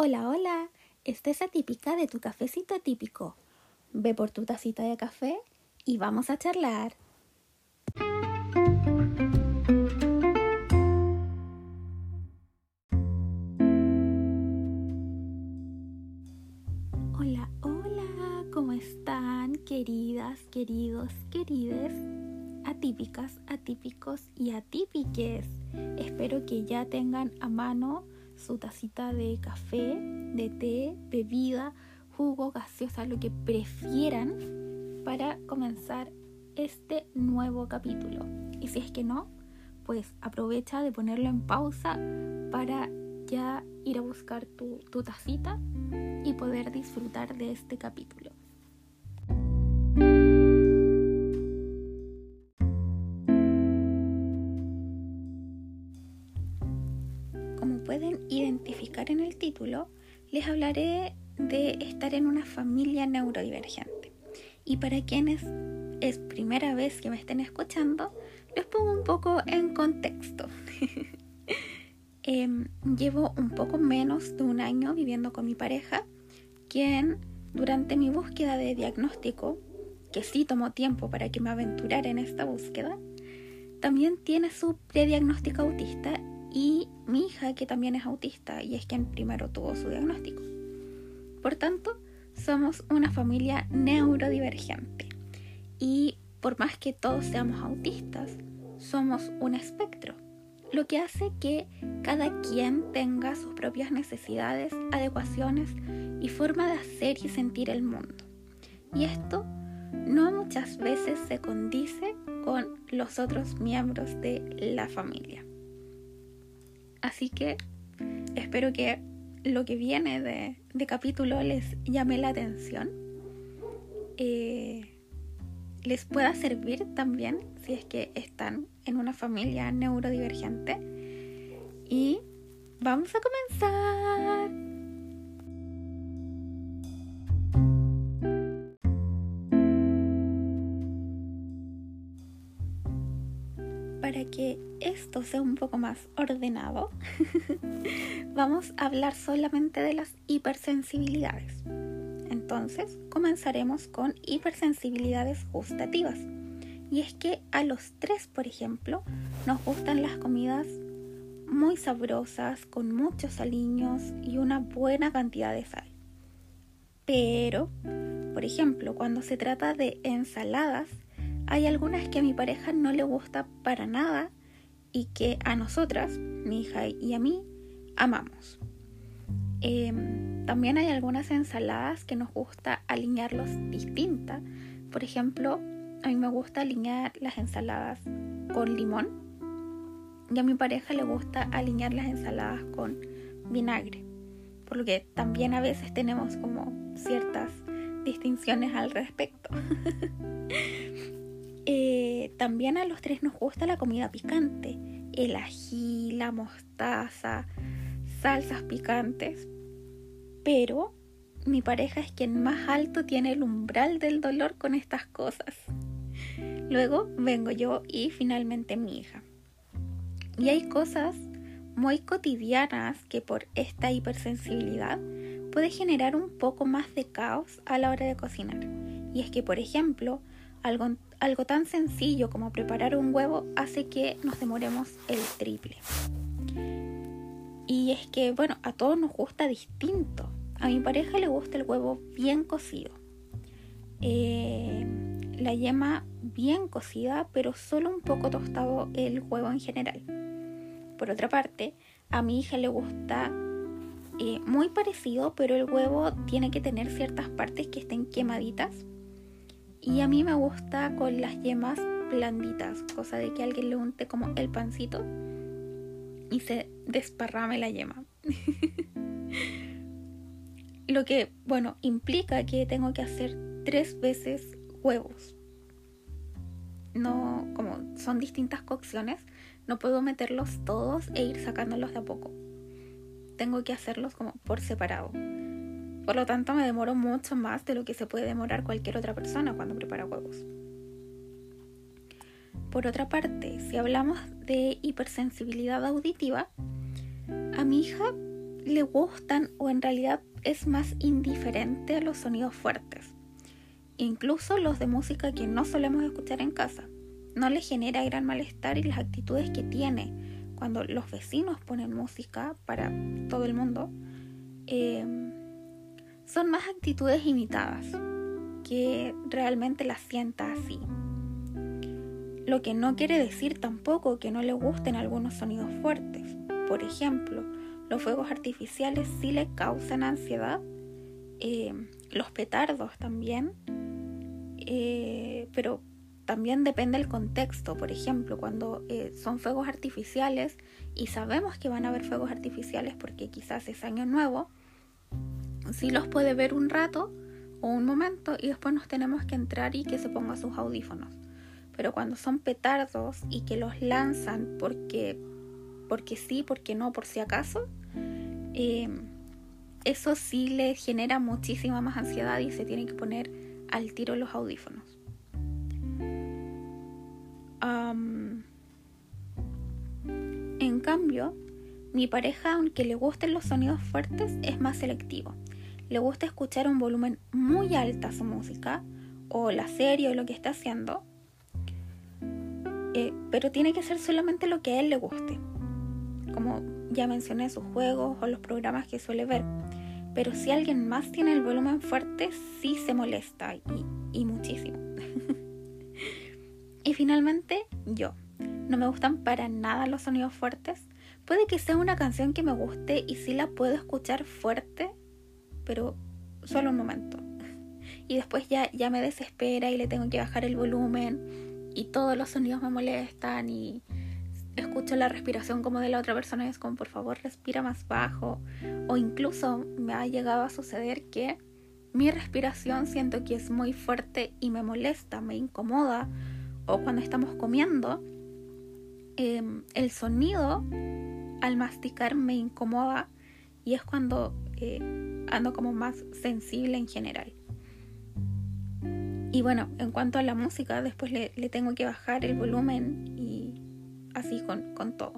Hola, hola, esta es atípica de tu cafecito atípico. Ve por tu tacita de café y vamos a charlar. Hola, hola, ¿cómo están queridas, queridos, querides? Atípicas, atípicos y atípiques. Espero que ya tengan a mano su tacita de café, de té, bebida, jugo, gaseosa, lo que prefieran para comenzar este nuevo capítulo. Y si es que no, pues aprovecha de ponerlo en pausa para ya ir a buscar tu, tu tacita y poder disfrutar de este capítulo. Les hablaré de estar en una familia neurodivergente. Y para quienes es primera vez que me estén escuchando, les pongo un poco en contexto. Em, llevo un poco menos de un año viviendo con mi pareja, quien durante mi búsqueda de diagnóstico, que sí tomó tiempo para que me aventurara en esta búsqueda, también tiene su prediagnóstico autista y mi hija que también es autista y es quien primero tuvo su diagnóstico. Por tanto, somos una familia neurodivergente y por más que todos seamos autistas, somos un espectro, lo que hace que cada quien tenga sus propias necesidades, adecuaciones y forma de hacer y sentir el mundo. Y esto no muchas veces se condice con los otros miembros de la familia. Así que espero que lo que viene de, capítulo les llame la atención. Eh, les pueda servir también si es que están en una familia neurodivergente. Y vamos a comenzar. Que esto sea un poco más ordenado, vamos a hablar solamente de las hipersensibilidades. Entonces, comenzaremos con hipersensibilidades gustativas. Y es que a los tres, por ejemplo, nos gustan las comidas muy sabrosas, con muchos aliños y una buena cantidad de sal. Pero, por ejemplo, cuando se trata de ensaladas, hay algunas que a mi pareja no le gusta para nada y que a nosotras, mi hija y a mí, amamos. Em, también hay algunas ensaladas que nos gusta alinearlos distintas. Por ejemplo, a mí me gusta alinear las ensaladas con limón y a mi pareja le gusta alinear las ensaladas con vinagre. Por lo que también a veces tenemos como ciertas distinciones al respecto. Eh, también a los tres nos gusta la comida picante, el ají, la mostaza, salsas picantes. Pero mi pareja es quien más alto tiene el umbral del dolor con estas cosas. Luego vengo yo y finalmente mi hija. Y hay cosas muy cotidianas que por esta hipersensibilidad puede generar un poco más de caos a la hora de cocinar. Y es que, por ejemplo, algo, algo tan sencillo como preparar un huevo hace que nos demoremos el triple. Y es que, bueno, a todos nos gusta distinto. A mi pareja le gusta el huevo bien cocido. Eh, la yema bien cocida, pero solo un poco tostado el huevo en general. Por otra parte, a mi hija le gusta eh, muy parecido, pero el huevo tiene que tener ciertas partes que estén quemaditas y a mí me gusta con las yemas blanditas, cosa de que alguien le unte como el pancito y se desparrame la yema. Lo que, bueno, implica que tengo que hacer tres veces huevos. No, como son distintas cocciones, no puedo meterlos todos e ir sacándolos de a poco. Tengo que hacerlos como por separado. Por lo tanto, me demoro mucho más de lo que se puede demorar cualquier otra persona cuando prepara huevos. Por otra parte, si hablamos de hipersensibilidad auditiva, a mi hija le gustan o en realidad es más indiferente a los sonidos fuertes, incluso los de música que no solemos escuchar en casa. No le genera gran malestar y las actitudes que tiene cuando los vecinos ponen música para todo el mundo eh, son más actitudes imitadas que realmente las sienta así. Lo que no quiere decir tampoco que no le gusten algunos sonidos fuertes. Por ejemplo, los fuegos artificiales sí le causan ansiedad, eh, los petardos también, eh, pero también depende del contexto. Por ejemplo, cuando eh, son fuegos artificiales y sabemos que van a haber fuegos artificiales porque quizás es año nuevo, sí los puede ver un rato o un momento y después nos tenemos que entrar y que se ponga sus audífonos. Pero cuando son petardos y que los lanzan porque, porque sí, porque no, por si acaso, Em, eso sí le genera muchísima más ansiedad y se tiene que poner al tiro los audífonos. en cambio, mi pareja, aunque le gusten los sonidos fuertes, es más selectivo. Le gusta escuchar un volumen muy alto a su música o la serie o lo que está haciendo, eh, pero tiene que ser solamente lo que a él le guste. Como ya mencioné sus juegos o los programas que suele ver. Pero si alguien más tiene el volumen fuerte, sí se molesta y, muchísimo. y finalmente, yo. No me gustan para nada los sonidos fuertes. Puede que sea una canción que me guste y sí la puedo escuchar fuerte, pero solo un momento. Y después ya, ya me desespera y le tengo que bajar el volumen y todos los sonidos me molestan y, escucho la respiración como de la otra persona y es como por favor respira más bajo o incluso me ha llegado a suceder que mi respiración siento que es muy fuerte y me molesta, me incomoda o cuando estamos comiendo em, el sonido al masticar me incomoda y es cuando eh, ando como más sensible en general. Y bueno, en cuanto a la música, después le, le tengo que bajar el volumen y así con, todo.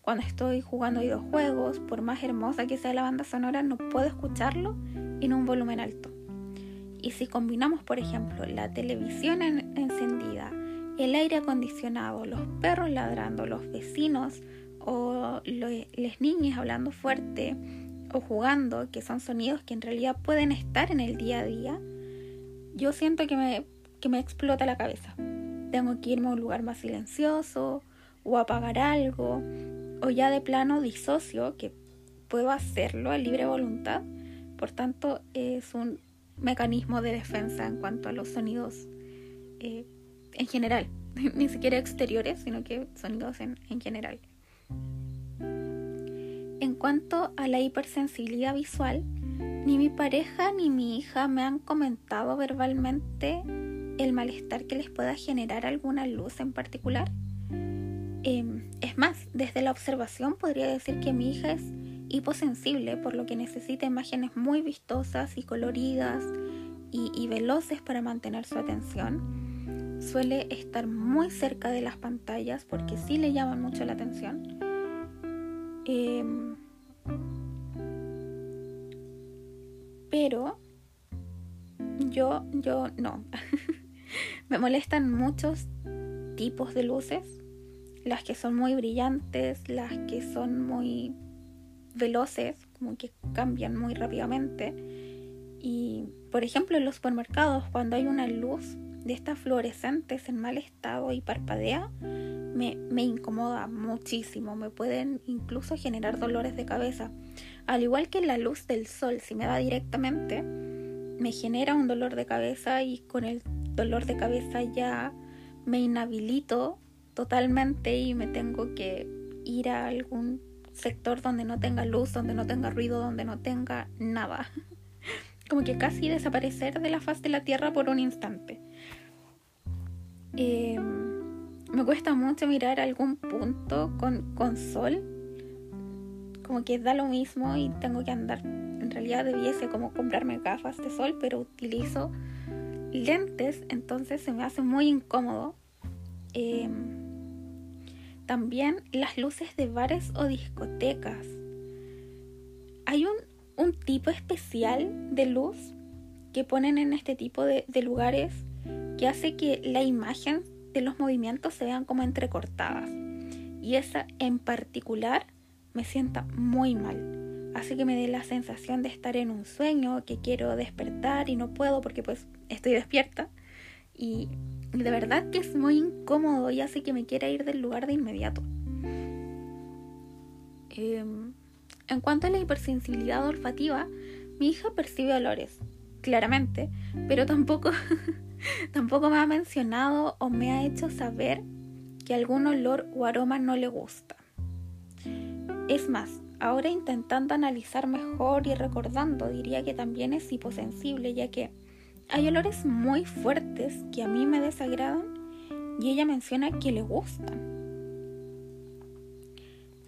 Cuando estoy jugando videojuegos, por más hermosa que sea la banda sonora, no puedo escucharlo en un volumen alto. Y si combinamos, por ejemplo, la televisión encendida, el aire acondicionado, los perros ladrando, los vecinos o las niñas hablando fuerte o jugando, que son sonidos que en realidad pueden estar en el día a día, yo siento que me, que me explota la cabeza. Tengo que irme a un lugar más silencioso o apagar algo, o ya de plano disocio que puedo hacerlo a libre voluntad. Por tanto, es un mecanismo de defensa en cuanto a los sonidos eh, en general, ni siquiera exteriores, sino que sonidos en, en general. En cuanto a la hipersensibilidad visual, ni mi pareja ni mi hija me han comentado verbalmente el malestar que les pueda generar alguna luz en particular. Em, es más, desde la observación podría decir que mi hija es hiposensible, por lo que necesita imágenes muy vistosas y coloridas y, veloces para mantener su atención. Suele estar muy cerca de las pantallas porque sí le llaman mucho la atención. Em, pero yo, yo no. Me molestan muchos tipos de luces las que son muy brillantes, las que son muy veloces, como que cambian muy rápidamente. Y, por ejemplo, en los supermercados, cuando hay una luz de estas fluorescentes en mal estado y parpadea, me, me, incomoda muchísimo, me pueden incluso generar dolores de cabeza. Al igual que la luz del sol, si me da directamente, me genera un dolor de cabeza y con el dolor de cabeza ya me inhabilito totalmente y me tengo que ir a algún sector donde no tenga luz, donde no tenga ruido, donde no tenga nada. Como que casi desaparecer de la faz de la tierra por un instante. Em, me cuesta mucho mirar algún punto con, con sol. Como que da lo mismo y tengo que andar. En realidad debiese como comprarme gafas de sol, pero utilizo lentes, entonces se me hace muy incómodo. Em, también las luces de bares o discotecas. un tipo especial de luz que ponen en este tipo de lugares que hace que la imagen de los movimientos se vean como entrecortadas. Y esa en particular me sienta muy mal. Hace que me dé la sensación de estar en un sueño, que quiero despertar y no puedo porque pues estoy despierta. Y de verdad que es muy incómodo y hace que me quiera ir del lugar de inmediato. Em, en cuanto a la hipersensibilidad olfativa, mi hija percibe olores, claramente, pero tampoco, tampoco me ha mencionado o me ha hecho saber que algún olor o aroma no le gusta. Es más, ahora intentando analizar mejor y recordando, diría que también es hiposensible, ya que hay olores muy fuertes que a mí me desagradan y ella menciona que le gustan.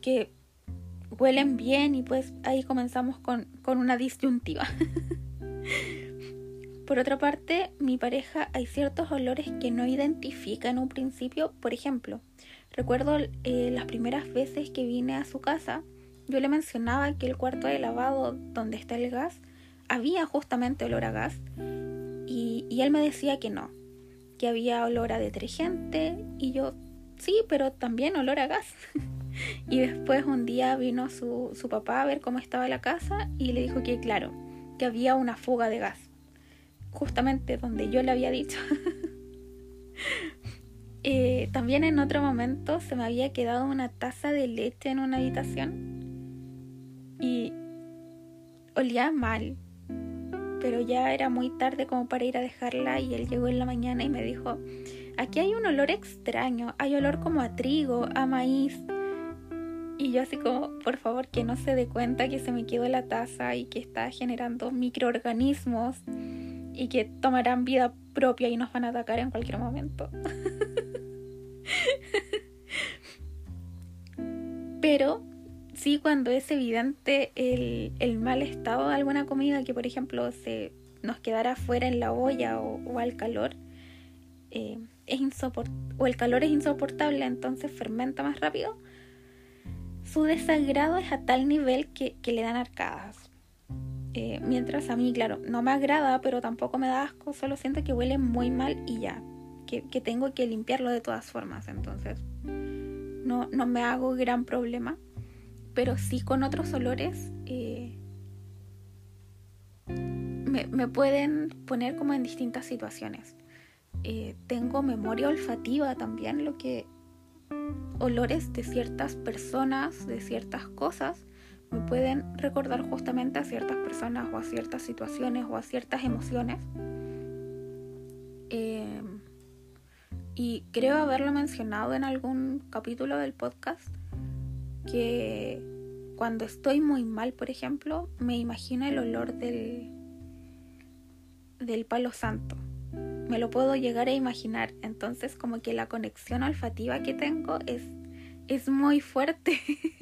Que huelen bien y pues ahí comenzamos con, con una disyuntiva. Por otra parte, mi pareja hay ciertos olores que no identifica en un principio. Por ejemplo, recuerdo eh, las primeras veces que vine a su casa, yo le mencionaba que el cuarto de lavado donde está el gas había justamente olor a gas y, y él me decía que no, que había olor a detergente y yo sí, pero también olor a gas. y después un día vino su, su papá a ver cómo estaba la casa y le dijo que claro, que había una fuga de gas justamente donde yo le había dicho. Eh, también en otro momento se me había quedado una taza de leche en una habitación y olía mal, pero ya era muy tarde como para ir a dejarla y él llegó en la mañana y me dijo, aquí hay un olor extraño, hay olor como a trigo, a maíz. Y yo así como, por favor, que no se dé cuenta que se me quedó la taza y que está generando microorganismos y que tomarán vida propia y nos van a atacar en cualquier momento. Pero sí cuando es evidente el, mal estado de alguna comida que por ejemplo se nos quedara fuera en la olla o, al calor eh, es o el calor es insoportable entonces fermenta más rápido su desagrado es a tal nivel que, que le dan arcadas. Eh, mientras a mí, claro, no me agrada, pero tampoco me da asco, solo siento que huele muy mal y ya, que, tengo que limpiarlo de todas formas, entonces no, no, me hago gran problema, pero sí con otros olores eh, me, pueden poner como en distintas situaciones. Eh, tengo memoria olfativa también, lo que olores de ciertas personas, de ciertas cosas, me pueden recordar justamente a ciertas personas o a ciertas situaciones o a ciertas emociones. Eh, y creo haberlo mencionado en algún capítulo del podcast que cuando estoy muy mal, por ejemplo, me imagino el olor del, del palo santo. Me lo puedo llegar a imaginar. Entonces como que la conexión olfativa que tengo es, es muy fuerte.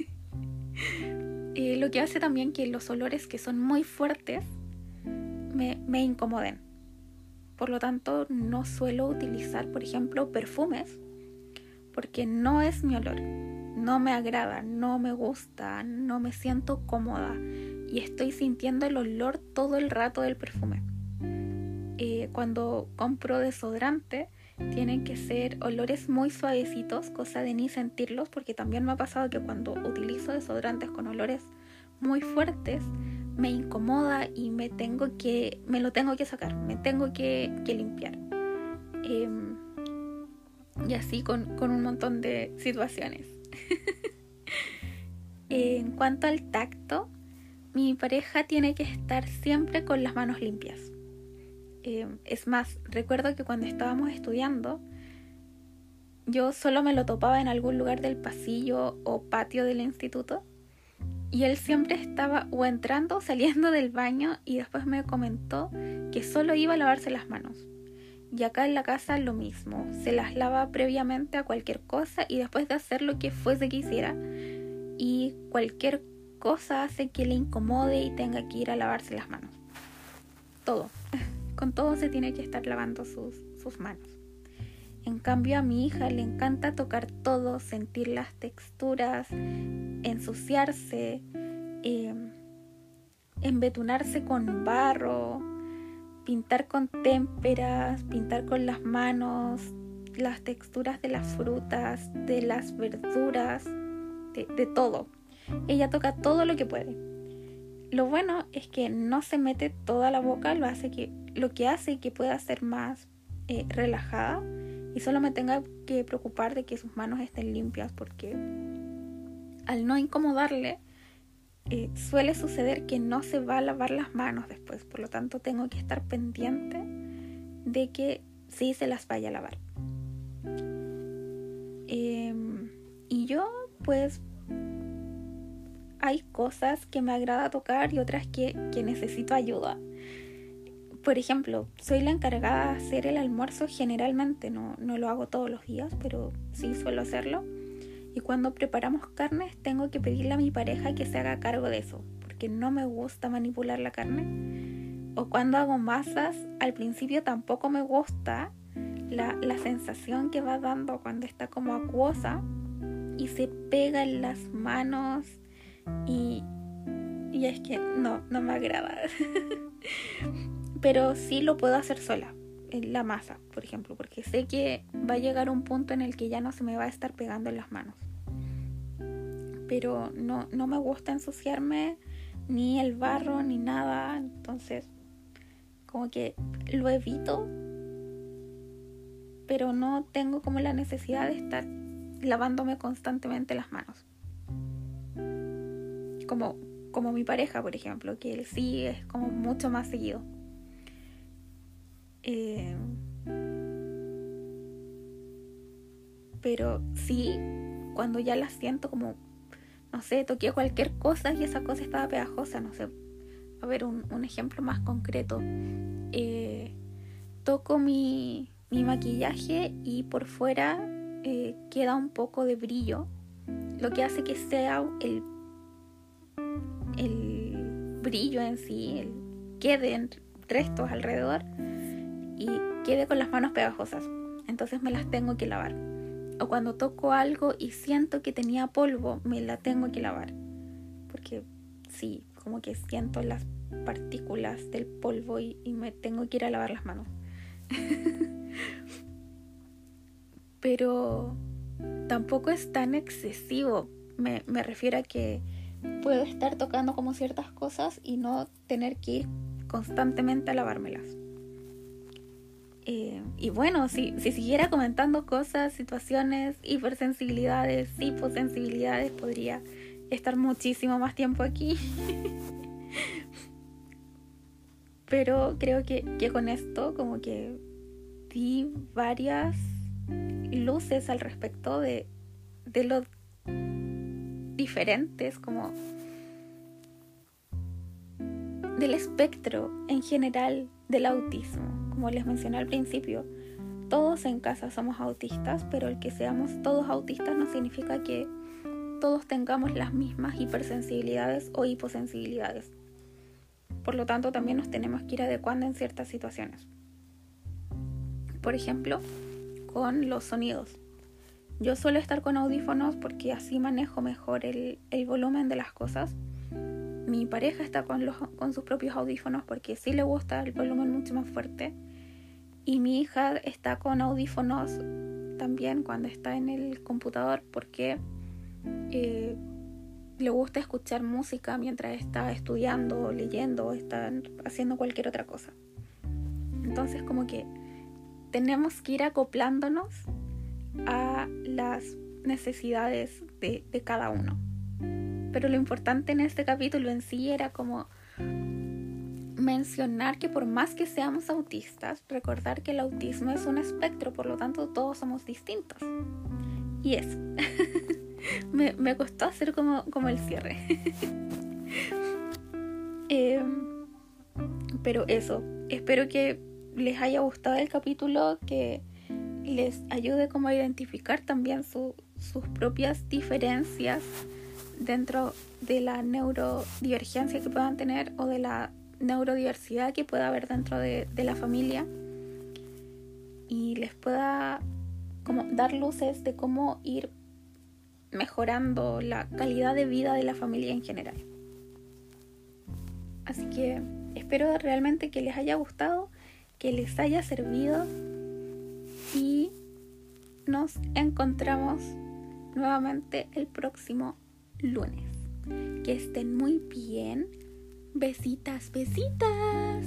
Lo que hace también que los olores que son muy fuertes me, me incomoden. Por lo tanto, no suelo utilizar, por ejemplo, perfumes porque no es mi olor. No me agrada, no me gusta, no me siento cómoda y estoy sintiendo el olor todo el rato del perfume. Eh, cuando compro desodorante, tienen que ser olores muy suavecitos, cosa de ni sentirlos, porque también me ha pasado que cuando utilizo desodorantes con olores muy fuertes, me incomoda y me tengo que, me lo tengo que sacar, me tengo que, limpiar. Em, y así con, con, un montón de situaciones. en cuanto al tacto, mi pareja tiene que estar siempre con las manos limpias. Em, es más, recuerdo que cuando estábamos estudiando, yo solo me lo topaba en algún lugar del pasillo o patio del instituto y él siempre estaba o entrando o saliendo del baño y después me comentó que solo iba a lavarse las manos. Y acá en la casa lo mismo, se las lava previamente a cualquier cosa y después de hacer lo que fuese que hiciera y cualquier cosa hace que le incomode y tenga que ir a lavarse las manos. Todo. Con todo se tiene que estar lavando sus, sus manos. En cambio a mi hija le encanta tocar todo, sentir las texturas, ensuciarse. Em, embetunarse con barro, pintar con témperas, pintar con las manos, las texturas de las frutas, de las verduras, de, todo. Ella toca todo lo que puede. Lo bueno es que no se mete toda la boca, lo, hace que, lo que hace que pueda ser más eh, relajada y solo me tenga que preocupar de que sus manos estén limpias porque al no incomodarle eh, suele suceder que no se va a lavar las manos después, por lo tanto tengo que estar pendiente de que sí se las vaya a lavar. Em, y yo pues hay cosas que me agrada tocar y otras que, necesito ayuda. Por ejemplo, soy la encargada de hacer el almuerzo generalmente, no, no lo hago todos los días, pero sí suelo hacerlo. Y cuando preparamos carnes tengo que pedirle a mi pareja que se haga cargo de eso, porque no me gusta manipular la carne. O cuando hago masas, al principio tampoco me gusta la, la sensación que va dando cuando está como acuosa y se pega en las manos y, y es que no, no me agrada. Pero sí lo puedo hacer sola, en la masa, por ejemplo, porque sé que va a llegar un punto en el que ya no se me va a estar pegando en las manos. Pero no, no me gusta ensuciarme ni el barro ni nada, entonces como que lo evito, pero no tengo como la necesidad de estar lavándome constantemente las manos. Como, como mi pareja, por ejemplo, que sí es como mucho más seguido. Eh, pero sí, cuando ya la siento como, no sé, toqué cualquier cosa y esa cosa estaba pegajosa, no sé. A ver, un, un ejemplo más concreto. Eh, toco mi, mi maquillaje y por fuera eh, queda un poco de brillo, lo que hace que sea el, el brillo en sí, el, quede en restos alrededor y quede con las manos pegajosas. Entonces me las tengo que lavar. O cuando toco algo y siento que tenía polvo, me la tengo que lavar. Porque sí, como que siento las partículas del polvo y, me tengo que ir a lavar las manos. pero tampoco es tan excesivo. Me, refiero a que puedo estar tocando como ciertas cosas y no tener que ir constantemente a lavármelas. Eh, y bueno, si, si siguiera comentando cosas, situaciones, hipersensibilidades, hiposensibilidades, podría estar muchísimo más tiempo aquí. Pero creo que, que con esto como que di varias luces al respecto de, de lo diferentes como del espectro en general del autismo. Como les mencioné al principio, todos en casa somos autistas, pero el que seamos todos autistas no significa que todos tengamos las mismas hipersensibilidades o hiposensibilidades. Por lo tanto, también nos tenemos que ir adecuando en ciertas situaciones. Por ejemplo, con los sonidos. Yo suelo estar con audífonos porque así manejo mejor el, volumen de las cosas. Mi pareja está con, los, con sus propios audífonos porque sí le gusta el volumen mucho más fuerte. Y mi hija está con audífonos también cuando está en el computador porque eh, le gusta escuchar música mientras está estudiando, leyendo está haciendo cualquier otra cosa. Entonces como que tenemos que ir acoplándonos a las necesidades de, cada uno. Pero lo importante en este capítulo en sí era como mencionar que por más que seamos autistas, recordar que el autismo es un espectro, por lo tanto todos somos distintos. Y eso. me, costó hacer como, como el cierre. Em, pero eso, espero que les haya gustado el capítulo, que les ayude como a identificar también sus propias diferencias dentro de la neurodivergencia que puedan tener o de la neurodiversidad que pueda haber dentro de, la familia y les pueda como dar luces de cómo ir mejorando la calidad de vida de la familia en general. Así que espero realmente que les haya gustado, que les haya servido y nos encontramos nuevamente el próximo lunes. Que estén muy bien. Besitas, besitas.